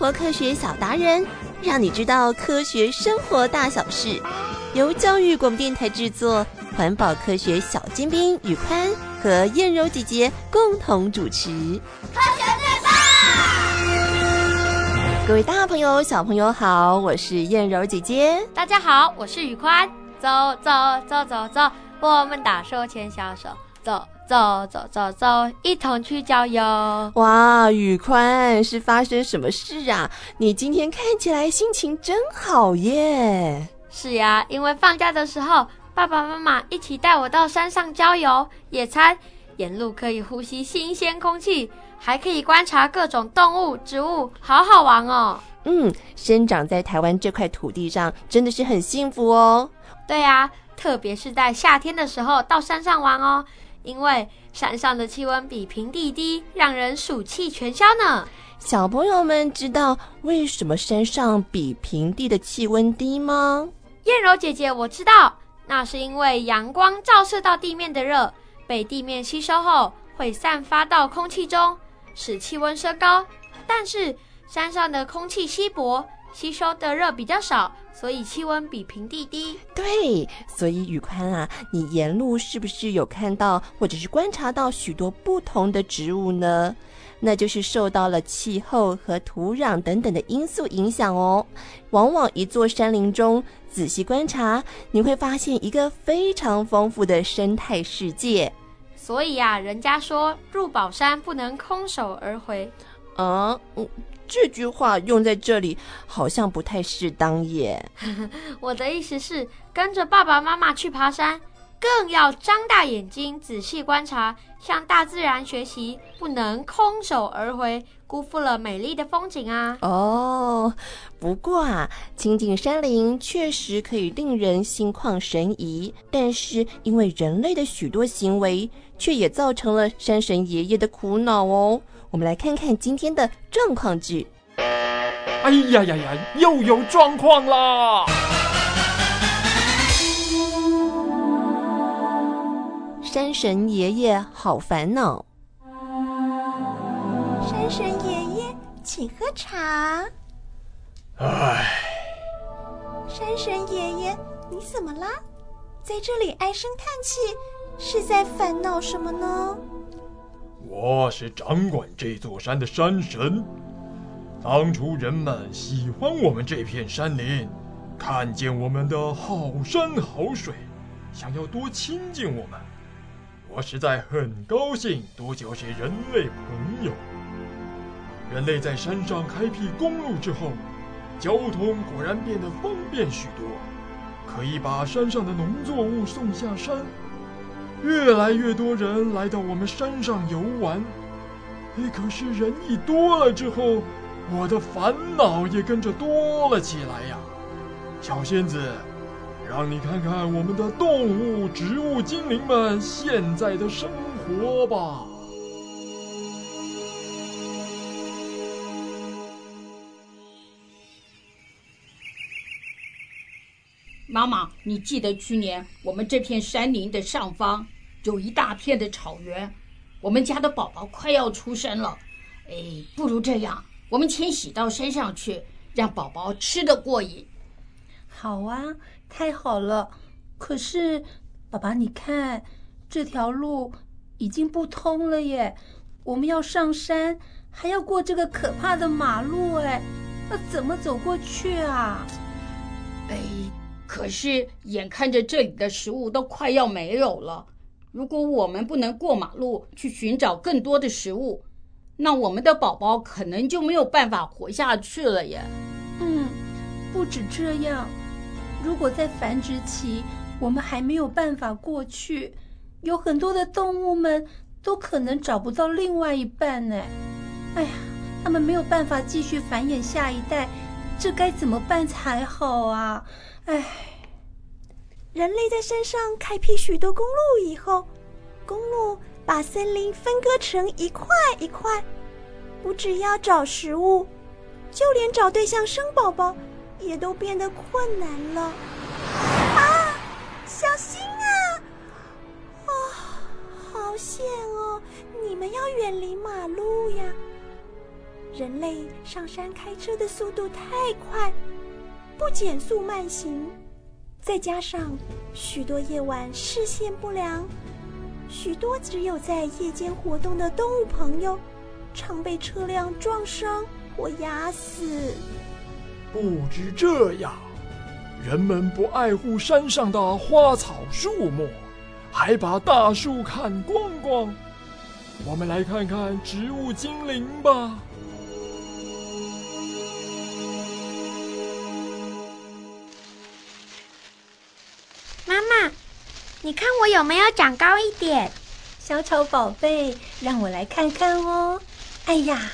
活科学小达人，让你知道科学生活大小事。由教育广播电台制作，环保科学小尖兵宇宽和燕柔姐姐共同主持。科学最棒！各位大朋友、小朋友好，我是燕柔姐姐。大家好，我是宇宽。走走走走走，我们大手牵小手，走。走走走走，一同去郊游。哇，宇宽，是发生什么事啊？你今天看起来心情真好耶。是呀，因为放假的时候，爸爸妈妈一起带我到山上郊游、野餐，沿路可以呼吸新鲜空气，还可以观察各种动物、植物，好好玩哦。嗯，生长在台湾这块土地上，真的是很幸福哦。对呀，特别是在夏天的时候到山上玩哦。因为山上的气温比平地低，让人暑气全消呢。小朋友们知道为什么山上比平地的气温低吗？燕柔姐姐，我知道，那是因为阳光照射到地面的热，被地面吸收后，会散发到空气中，使气温升高。但是山上的空气稀薄。吸收的热比较少，所以气温比平地低。对，所以宇宽啊，你沿路是不是有看到或者是观察到许多不同的植物呢？那就是受到了气候和土壤等等的因素影响哦。往往一座山林中仔细观察，你会发现一个非常丰富的生态世界。所以啊，人家说入宝山不能空手而回。啊，嗯。这句话用在这里好像不太适当耶。我的意思是，跟着爸爸妈妈去爬山，更要张大眼睛仔细观察，向大自然学习，不能空手而回，辜负了美丽的风景啊。哦，不过啊，亲近山林确实可以令人心旷神怡，但是因为人类的许多行为，却也造成了山神爷爷的苦恼哦。我们来看看今天的状况剧。哎呀呀呀，又有状况啦！山神爷爷好烦恼。山神爷爷，请喝茶。唉。山神爷爷，你怎么啦？在这里唉声叹气，是在烦恼什么呢？我是掌管这座山的山神。当初人们喜欢我们这片山林，看见我们的好山好水，想要多亲近我们。我实在很高兴多交些人类朋友。人类在山上开辟公路之后，交通果然变得方便许多，可以把山上的农作物送下山。越来越多人来到我们山上游玩，哎，可是人一多了之后，我的烦恼也跟着多了起来呀。小仙子，让你看看我们的动物、植物、精灵们现在的生活吧。妈妈，你记得去年我们这片山林的上方有一大片的草原，我们家的宝宝快要出生了。哎，不如这样，我们迁徙到山上去，让宝宝吃得过瘾。好啊，太好了。可是，爸爸，你看这条路已经不通了耶，我们要上山，还要过这个可怕的马路，哎，那怎么走过去啊？哎。可是，眼看着这里的食物都快要没有了，如果我们不能过马路去寻找更多的食物，那我们的宝宝可能就没有办法活下去了耶。嗯，不止这样，如果在繁殖期我们还没有办法过去，有很多的动物们都可能找不到另外一半呢。哎呀，他们没有办法继续繁衍下一代，这该怎么办才好啊？唉，人类在山上开辟许多公路以后，公路把森林分割成一块一块，不只要找食物，就连找对象生宝宝也都变得困难了。啊，小心啊！啊，好险哦！你们要远离马路呀！人类上山开车的速度太快，不减速慢行，再加上许多夜晚视线不良，许多只有在夜间活动的动物朋友，常被车辆撞伤或压死。不止这样，人们不爱护山上的花草树木，还把大树砍光光。我们来看看植物精灵吧。你看我有没有长高一点？小丑宝贝，让我来看看哦。哎呀，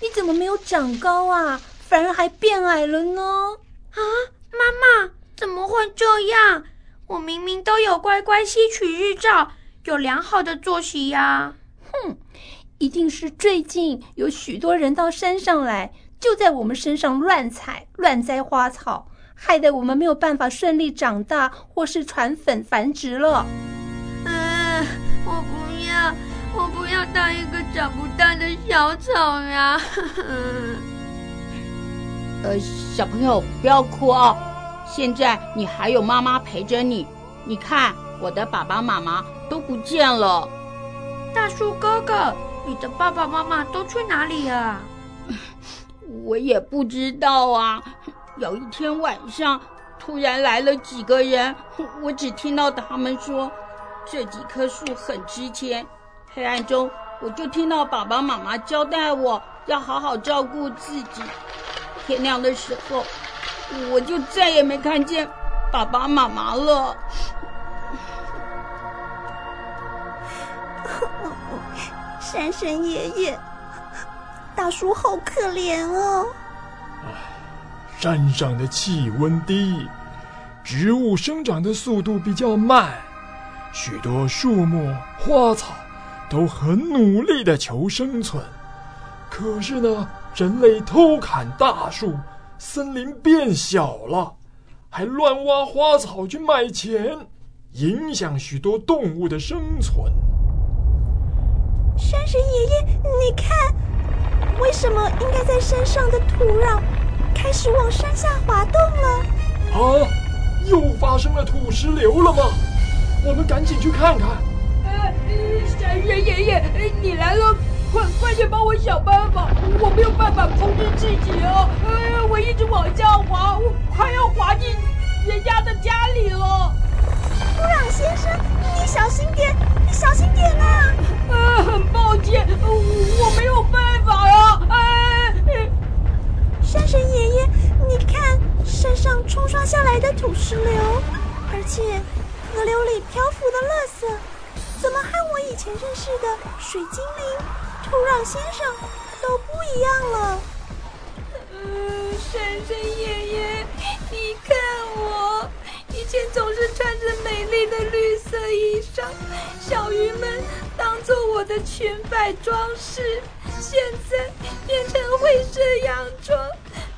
你怎么没有长高啊？反而还变矮了呢？啊，妈妈，怎么会这样？我明明都有乖乖吸取日照，有良好的作息呀。哼，一定是最近有许多人到山上来，就在我们身上乱采乱摘花草，害得我们没有办法顺利长大或是传粉繁殖了。嗯，我不要，我不要当一个长不大的小草呀。呃，小朋友不要哭哦，现在你还有妈妈陪着你。你看，我的爸爸妈妈都不见了。大树哥哥，你的爸爸妈妈都去哪里了？我也不知道啊。有一天晚上，突然来了几个人，我只听到他们说这几棵树很值钱。黑暗中，我就听到爸爸妈妈交代我要好好照顾自己。天亮的时候，我就再也没看见爸爸妈妈了。山神爷爷，大叔好可怜哦。山上的气温低，植物生长的速度比较慢，许多树木花草都很努力的求生存。可是呢，人类偷砍大树，森林变小了，还乱挖花草去卖钱，影响许多动物的生存。山神爷爷，你看，为什么应该在山上的土壤开始往山下滑动了？啊，又发生了土石流了吗？我们赶紧去看看。呃，山神爷爷，你来了。快快点帮我想办法！我没有办法控制自己啊！呃，我一直往下滑，我下来的土石流，而且河流里漂浮的垃圾，怎么和我以前认识的水精灵？土壤先生都不一样了。嗯，山神爷爷，你看我以前总是穿着美丽的绿色衣裳，小鱼们当做我的裙摆装饰，现在变成灰色洋装，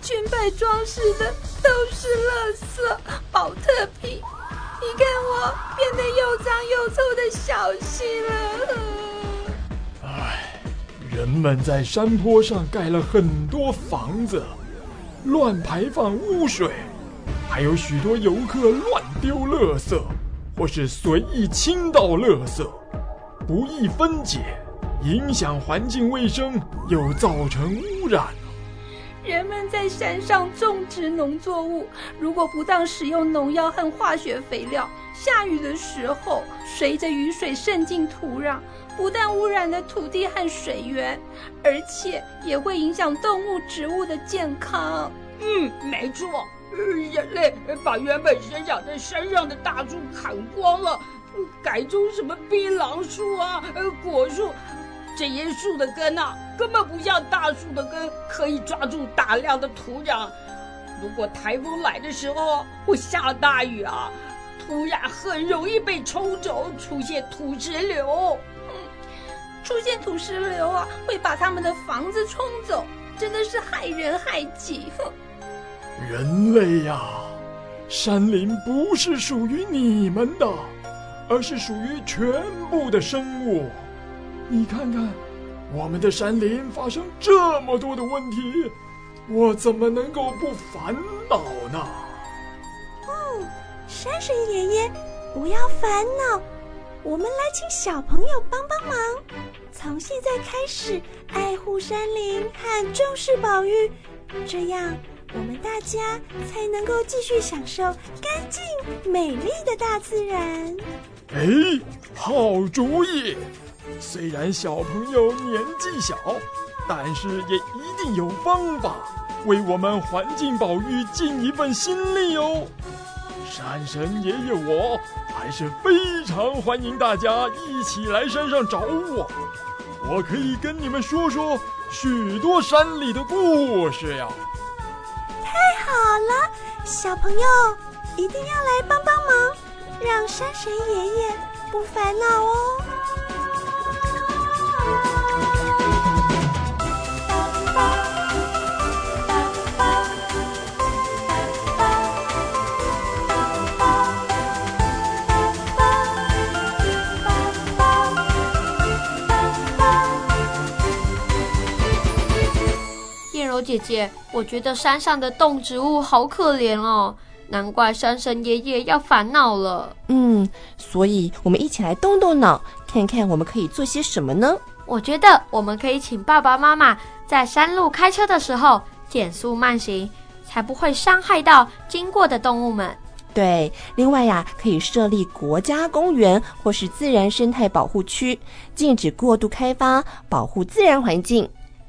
裙摆装饰的都是垃圾、宝特瓶。你看我变得又脏又臭的小溪了。唉人们在山坡上盖了很多房子，乱排放污水，还有许多游客乱丢垃圾，或是随意倾倒垃圾，不易分解，影响环境卫生，又造成污染。人们在山上种植农作物，如果不当使用农药和化学肥料，下雨的时候随着雨水渗进土壤。不但污染了土地和水源，而且也会影响动物、植物的健康。嗯，没错，人类把原本生长在山上的大树砍光了，改种什么槟榔树啊、果树，这些树的根呐、啊，根本不像大树的根可以抓住大量的土壤。如果台风来的时候会下大雨啊，土壤很容易被冲走，出现土石流。嗯出现土石流啊，会把他们的房子冲走，真的是害人害己。哼！人类呀，山林不是属于你们的，而是属于全部的生物。你看看，我们的山林发生这么多的问题，我怎么能够不烦恼呢？哦，山神爷爷，不要烦恼，我们来请小朋友帮帮忙，从现在开始爱护山林和重视保育，这样我们大家才能够继续享受干净美丽的大自然。哎，好主意！虽然小朋友年纪小，但是也一定有方法为我们环境保育尽一份心力哦。山神爷爷，我还是非常欢迎大家一起来山上找我，我可以跟你们说说许多山里的故事呀。太好了，小朋友一定要来帮帮忙。让山神爷爷不烦恼哦。燕柔姐姐，我觉得山上的动植物好可怜哦。难怪山神爷爷要烦恼了。嗯，所以我们一起来动动脑，看看我们可以做些什么呢？我觉得我们可以请爸爸妈妈在山路开车的时候减速慢行，才不会伤害到经过的动物们。对，另外呀，可以设立国家公园或是自然生态保护区，禁止过度开发，保护自然环境。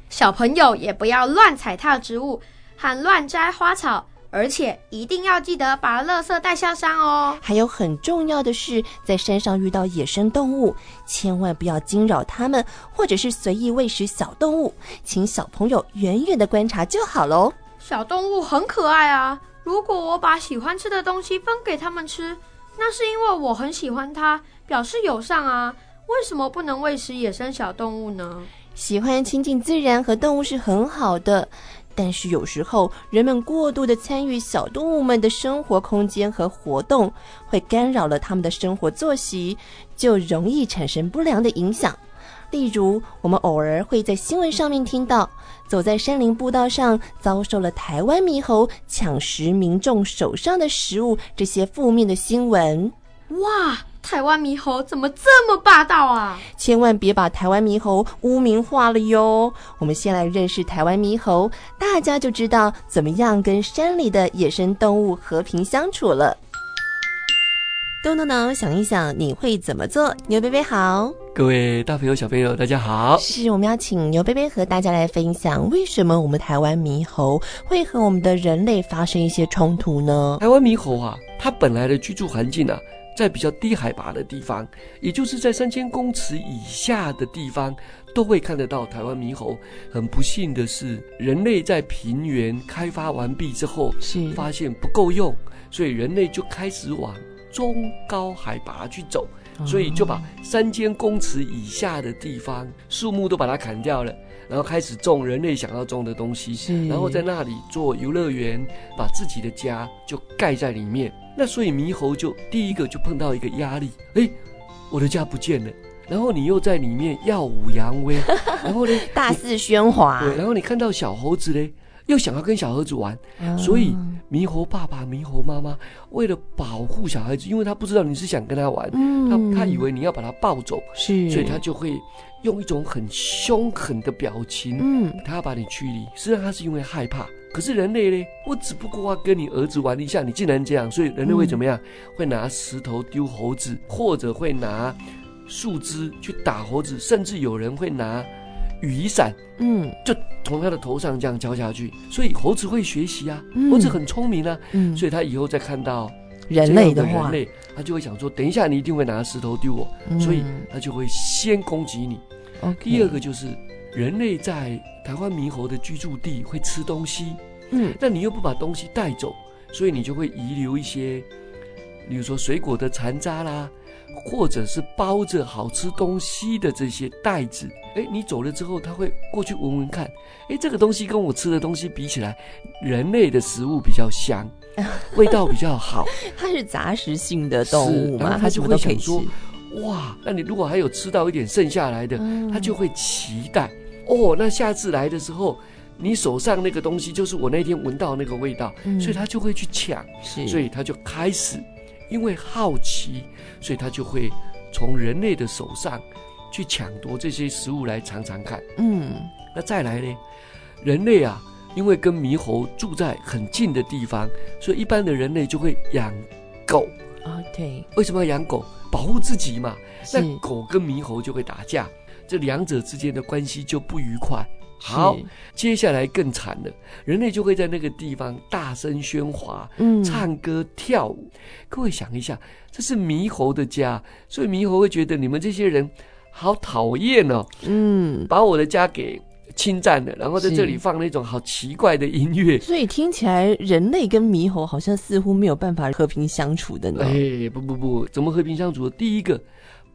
小朋友也不要乱踩踏植物和乱摘花草。而且一定要记得把垃圾带下山哦。还有很重要的是，在山上遇到野生动物，千万不要惊扰它们，或者是随意喂食小动物，请小朋友远远的观察就好喽。小动物很可爱啊，如果我把喜欢吃的东西分给它们吃，那是因为我很喜欢它，表示友善啊。为什么不能喂食野生小动物呢？喜欢亲近自然和动物是很好的。但是有时候，人们过度的参与小动物们的生活空间和活动，会干扰了他们的生活作息，就容易产生不良的影响。例如，我们偶尔会在新闻上面听到，走在山林步道上遭受了台湾猕猴抢食民众手上的食物这些负面的新闻。哇！台湾猕猴怎么这么霸道啊？千万别把台湾猕猴污名化了哟！我们先来认识台湾猕猴，大家就知道怎么样跟山里的野生动物和平相处了。动动脑，想一想，你会怎么做？牛贝贝好，各位大朋友、小朋友，大家好。是我们要请牛贝贝和大家来分享，为什么我们台湾猕猴会和我们的人类发生一些冲突呢？台湾猕猴啊，它本来的居住环境啊。在比较低海拔的地方，也就是在三千公尺以下的地方，都会看得到台湾猕猴。很不幸的是，人类在平原开发完毕之后，是发现不够用，所以人类就开始往中高海拔去走，所以就把三千公尺以下的地方树木都把它砍掉了，然后开始种人类想要种的东西，然后在那里做游乐园，把自己的家就盖在里面。那所以猕猴就第一个就碰到一个压力，哎，我的家不见了，然后你又在里面耀武扬威，然后呢大肆喧哗，对，然后你看到小猴子呢，又想要跟小猴子玩，嗯、所以猕猴爸爸、猕猴妈妈为了保护小孩子，因为他不知道你是想跟他玩，嗯、他他以为你要把他抱走，是，所以他就会用一种很凶狠的表情，嗯，他要把你驱离，实际上他是因为害怕。可是人类呢？我只不过要跟你儿子玩一下，你竟然这样，所以人类会怎么样？嗯、会拿石头丢猴子，或者会拿树枝去打猴子，甚至有人会拿雨伞，嗯，就从他的头上这样敲下去。所以猴子会学习啊，嗯、猴子很聪明啊，嗯，所以他以后再看到人类的人类，他就会想说：等一下你一定会拿石头丢我，嗯、所以他就会先攻击你。第二个就是人类在。台湾猕猴的居住地会吃东西，嗯，那你又不把东西带走，所以你就会遗留一些，比如说水果的残渣啦，或者是包着好吃东西的这些袋子。哎，你走了之后，他会过去闻闻看，哎，这个东西跟我吃的东西比起来，人类的食物比较香，味道比较好。它是杂食性的动物嘛，然后他就会想说，哇，那你如果还有吃到一点剩下来的，它就会期待哦。那下次来的时候，你手上那个东西就是我那天闻到那个味道，所以他就会去抢，所以他就开始因为好奇，所以他就会从人类的手上去抢夺这些食物来尝尝看。嗯，那再来呢，人类啊。因为跟猕猴住在很近的地方，所以一般的人类就会养狗啊。对，为什么要养狗？保护自己嘛。那狗跟猕猴就会打架，这两者之间的关系就不愉快。好，接下来更惨了，人类就会在那个地方大声喧哗，嗯，唱歌跳舞。各位想一下，这是猕猴的家，所以猕猴会觉得你们这些人好讨厌哦。嗯，把我的家给。侵占的，然后在这里放那种好奇怪的音乐，所以听起来人类跟猕猴好像似乎没有办法和平相处的呢。哎，不不不，怎么和平相处？第一个，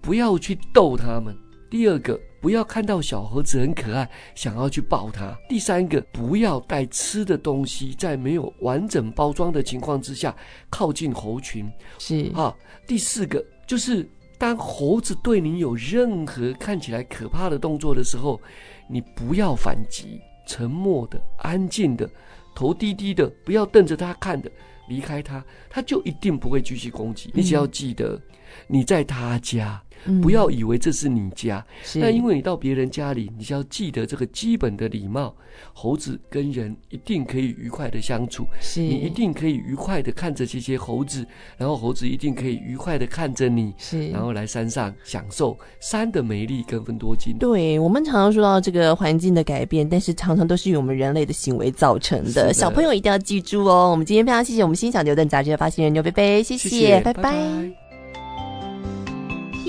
不要去逗他们；第二个，不要看到小猴子很可爱，想要去抱它；第三个，不要带吃的东西，在没有完整包装的情况之下靠近猴群。是啊，第四个就是当猴子对你有任何看起来可怕的动作的时候。你不要反击，沉默的、安静的、头低低的，不要瞪着他看的，离开他，他就一定不会继续攻击。你只要记得，你在他家。不要以为这是你家，那因为你到别人家里，你就要记得这个基本的礼貌。猴子跟人一定可以愉快的相处，是你一定可以愉快的看着这些猴子，然后猴子一定可以愉快的看着你，是然后来山上享受山的美丽跟芬多精。对，我们常常说到这个环境的改变，但是常常都是由我们人类的行为造成的。的小朋友一定要记住哦。我们今天非常谢谢我们《新小牛顿杂志》的发行人牛贝贝，谢谢，谢谢拜拜。拜拜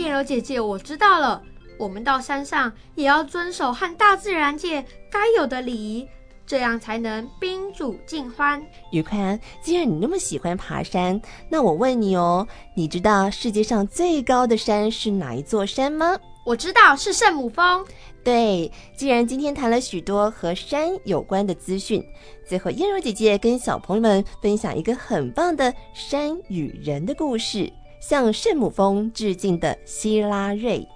燕柔姐姐，我知道了。我们到山上也要遵守和大自然界该有的礼仪，这样才能宾主尽欢。宇宽，既然你那么喜欢爬山，那我问你哦，你知道世界上最高的山是哪一座山吗？我知道是圣母峰。对，既然今天谈了许多和山有关的资讯，最后燕柔姐姐跟小朋友们分享一个很棒的山与人的故事。向圣母峰致敬的希拉瑞，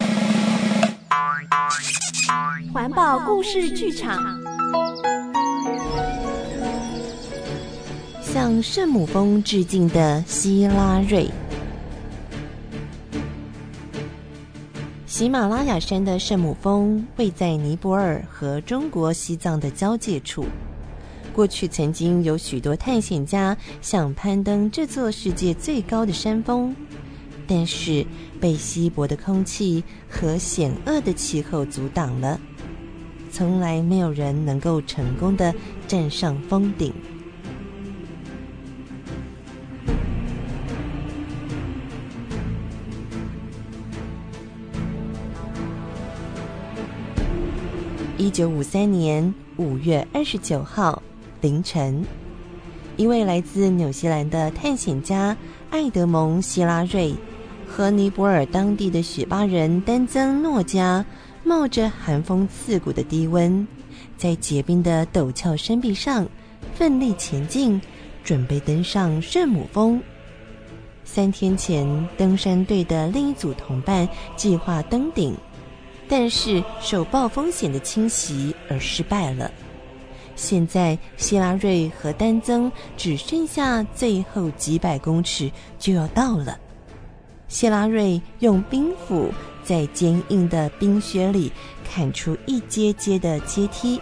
环保故事剧场。向圣母峰致敬的希拉瑞。喜马拉雅山的圣母峰位在尼泊尔和中国西藏的交界处。过去曾经有许多探险家想攀登这座世界最高的山峰。但是被稀薄的空气和险恶的气候阻挡了，从来没有人能够成功的站上峰顶。一九五三年五月二十九号凌晨，一位来自纽西兰的探险家艾德蒙·希拉瑞。和尼泊尔当地的雪巴人丹增诺加冒着寒风刺骨的低温，在结冰的陡峭山壁上奋力前进，准备登上圣母峰。三天前，登山队的另一组同伴计划登顶，但是受暴风险的侵袭而失败了。现在，希拉瑞和丹增只剩下最后几百公尺就要到了。希拉瑞用冰斧在坚硬的冰雪里砍出一阶阶的阶梯，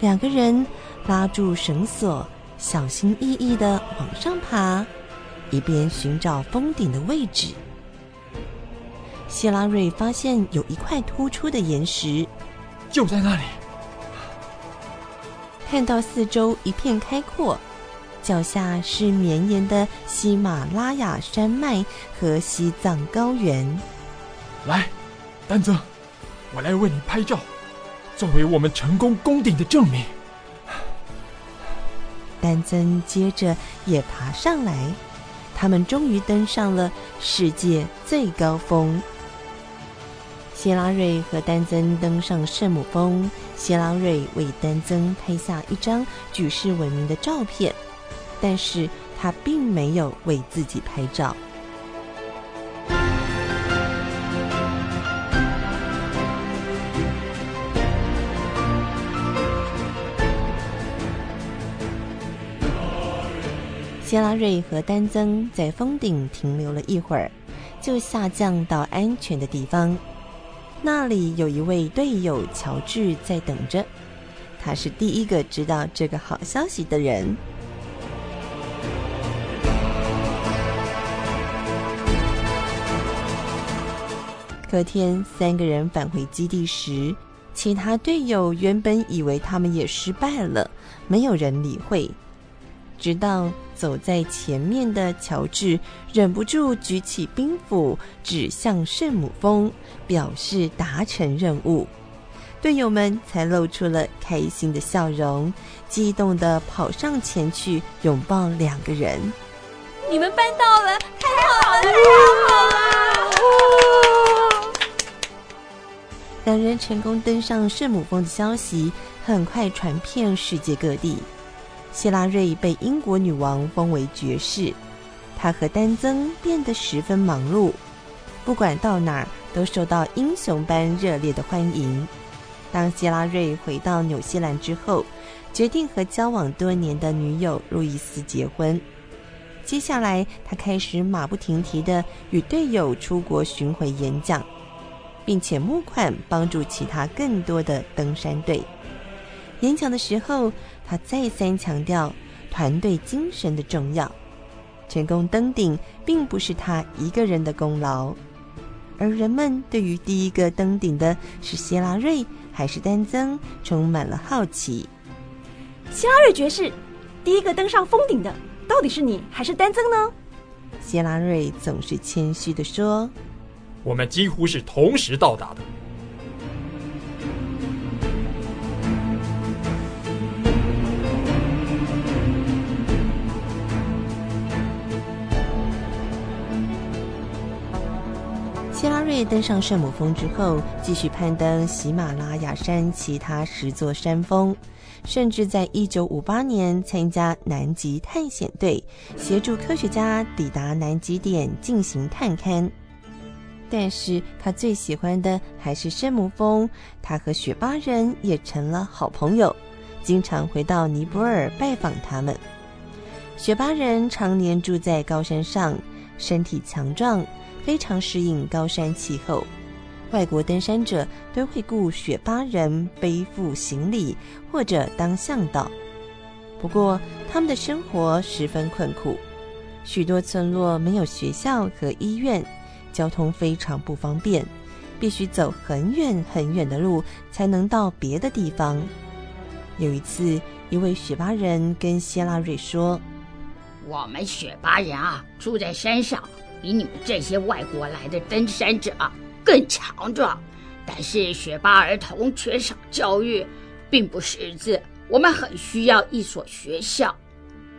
两个人拉住绳索，小心翼翼地往上爬，一边寻找峰顶的位置。希拉瑞发现有一块突出的岩石，就在那里。看到四周一片开阔。脚下是绵延的喜马拉雅山脉和西藏高原。来，丹增，我来为你拍照，作为我们成功攻顶的证明。丹增接着也爬上来，他们终于登上了世界最高峰。希拉瑞和丹增登上圣母峰，谢拉瑞为丹增拍下一张举世闻名的照片，但是他并没有为自己拍照。谢拉瑞和丹增在峰顶停留了一会儿，就下降到安全的地方。那里有一位队友乔治在等着，他是第一个知道这个好消息的人。隔天，三个人返回基地时，其他队友原本以为他们也失败了，没有人理会。直到走在前面的乔治忍不住举起兵斧指向圣母峰，表示达成任务，队友们才露出了开心的笑容，激动地跑上前去拥抱两个人。你们办到了，太好了，太好了！两人成功登上圣母峰的消息很快传遍世界各地。希拉瑞被英国女王封为爵士，他和丹增变得十分忙碌，不管到哪儿都受到英雄般热烈的欢迎。当希拉瑞回到纽西兰之后，决定和交往多年的女友路易斯结婚。接下来，他开始马不停蹄地与队友出国巡回演讲，并且募款帮助其他更多的登山队。演讲的时候，他再三强调团队精神的重要。成功登顶并不是他一个人的功劳，而人们对于第一个登顶的是希拉瑞还是丹增充满了好奇。希拉瑞爵士，第一个登上峰顶的到底是你还是丹增呢？希拉瑞总是谦虚的说：“我们几乎是同时到达的。”登上圣母峰之后，继续攀登喜马拉雅山其他十座山峰，甚至在一九五八年参加南极探险队，协助科学家抵达南极点进行探勘。但是他最喜欢的还是圣母峰，他和雪巴人也成了好朋友，经常回到尼泊尔拜访他们。雪巴人常年住在高山上，身体强壮。非常适应高山气候，外国登山者都会雇雪巴人背负行李或者当向导。不过，他们的生活十分困苦，许多村落没有学校和医院，交通非常不方便，必须走很远很远的路才能到别的地方。有一次，一位雪巴人跟希拉瑞说：“我们雪巴人啊，住在山上。”比你们这些外国来的登山者更强壮，但是雪巴儿童缺少教育，并不识字。我们很需要一所学校。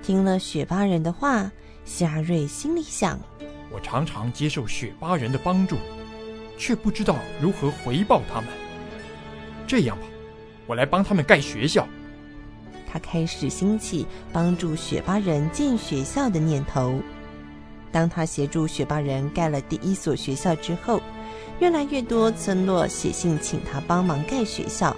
听了雪巴人的话，夏瑞心里想：我常常接受雪巴人的帮助，却不知道如何回报他们。这样吧，我来帮他们盖学校。他开始兴起帮助雪巴人建学校的念头。当他协助雪巴人盖了第一所学校之后，越来越多村落写信请他帮忙盖学校。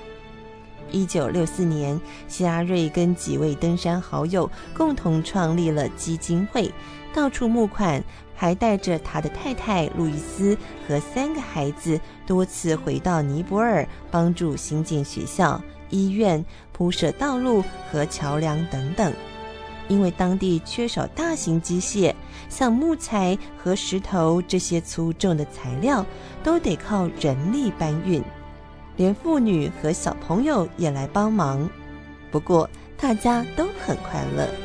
一九六四年，希拉瑞跟几位登山好友共同创立了基金会，到处募款，还带着他的太太路易斯和三个孩子多次回到尼泊尔，帮助兴建学校、医院、铺设道路和桥梁等等。因为当地缺少大型机械，像木材和石头这些粗重的材料，都得靠人力搬运。连妇女和小朋友也来帮忙，不过大家都很快乐。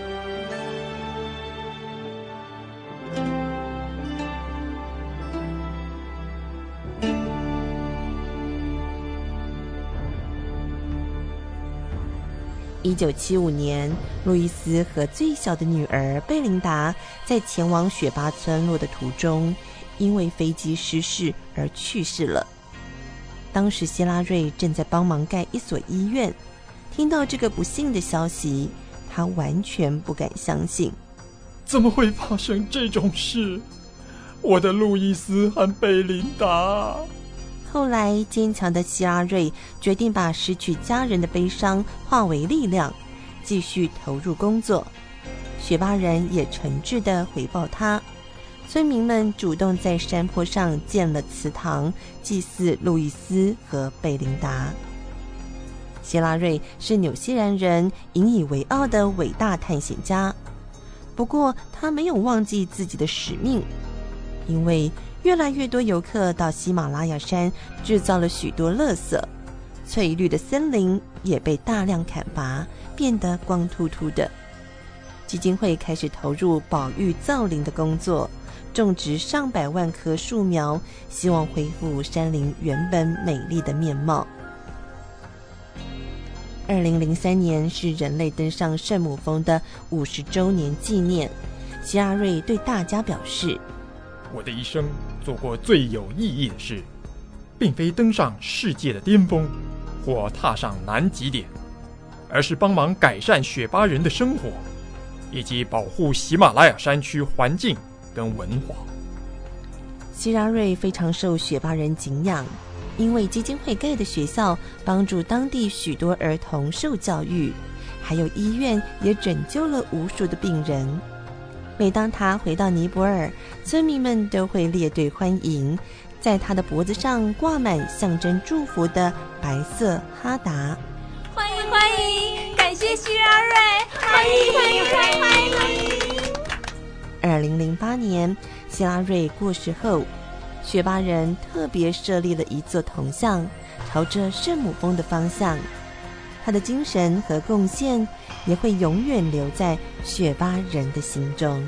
一九七五年，路易斯和最小的女儿贝琳达在前往雪巴村落的途中，因为飞机失事而去世了。当时希拉瑞正在帮忙盖一所医院，听到这个不幸的消息，他完全不敢相信。怎么会发生这种事？我的路易斯和贝琳达。后来，坚强的希拉瑞决定把失去家人的悲伤化为力量，继续投入工作。雪巴人也诚挚地回报他。村民们主动在山坡上建了祠堂，祭祀路易斯和贝琳达。希拉瑞是纽西兰人引以为傲的伟大探险家，不过他没有忘记自己的使命，因为越来越多游客到喜马拉雅山制造了许多垃圾，翠绿的森林也被大量砍伐，变得光秃秃的。基金会开始投入保育造林的工作。种植上百万棵树苗，希望恢复山林原本美丽的面貌。二零零三年是人类登上圣母峰的五十周年纪念。希拉瑞对大家表示：“我的一生做过最有意义的事，并非登上世界的巅峰，或踏上南极点，而是帮忙改善雪巴人的生活，以及保护喜马拉雅山区环境。”跟文化，希拉瑞非常受雪巴人敬仰，因为基金会盖的学校帮助当地许多儿童受教育，还有医院也拯救了无数的病人。每当他回到尼泊尔，村民们都会列队欢迎，在他的脖子上挂满象征祝福的白色哈达。欢迎欢迎，感谢希拉瑞，欢迎欢迎欢迎欢迎。二零零八年，希拉瑞过世后，雪巴人特别设立了一座铜像，朝着圣母峰的方向。他的精神和贡献也会永远留在雪巴人的心中。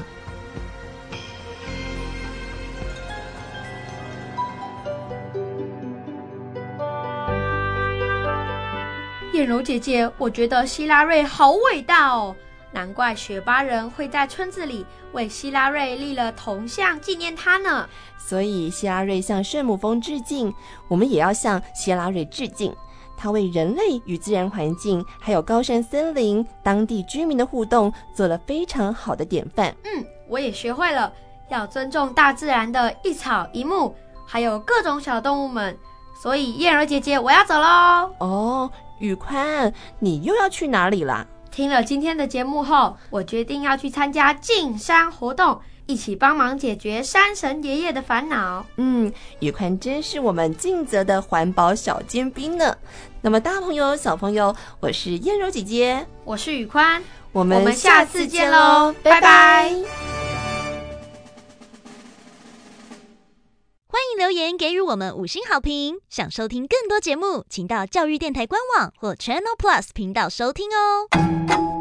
燕柔姐姐，我觉得希拉瑞好伟大哦。难怪雪巴人会在村子里为希拉瑞立了铜像纪念他呢。所以希拉瑞向圣母峰致敬，我们也要向希拉瑞致敬。他为人类与自然环境，还有高山森林、当地居民的互动做了非常好的典范。嗯，我也学会了要尊重大自然的一草一木，还有各种小动物们。所以燕儿姐姐，我要走喽。哦，宇宽，你又要去哪里啦？听了今天的节目后，我决定要去参加进山活动，一起帮忙解决山神爷爷的烦恼。嗯，宇宽真是我们尽责的环保小尖兵呢。那么，大朋友、小朋友，我是燕柔姐姐，我是宇宽，我们下次见喽，拜拜。欢迎留言给予我们五星好评。想收听更多节目，请到教育电台官网或 Channel Plus 频道收听哦。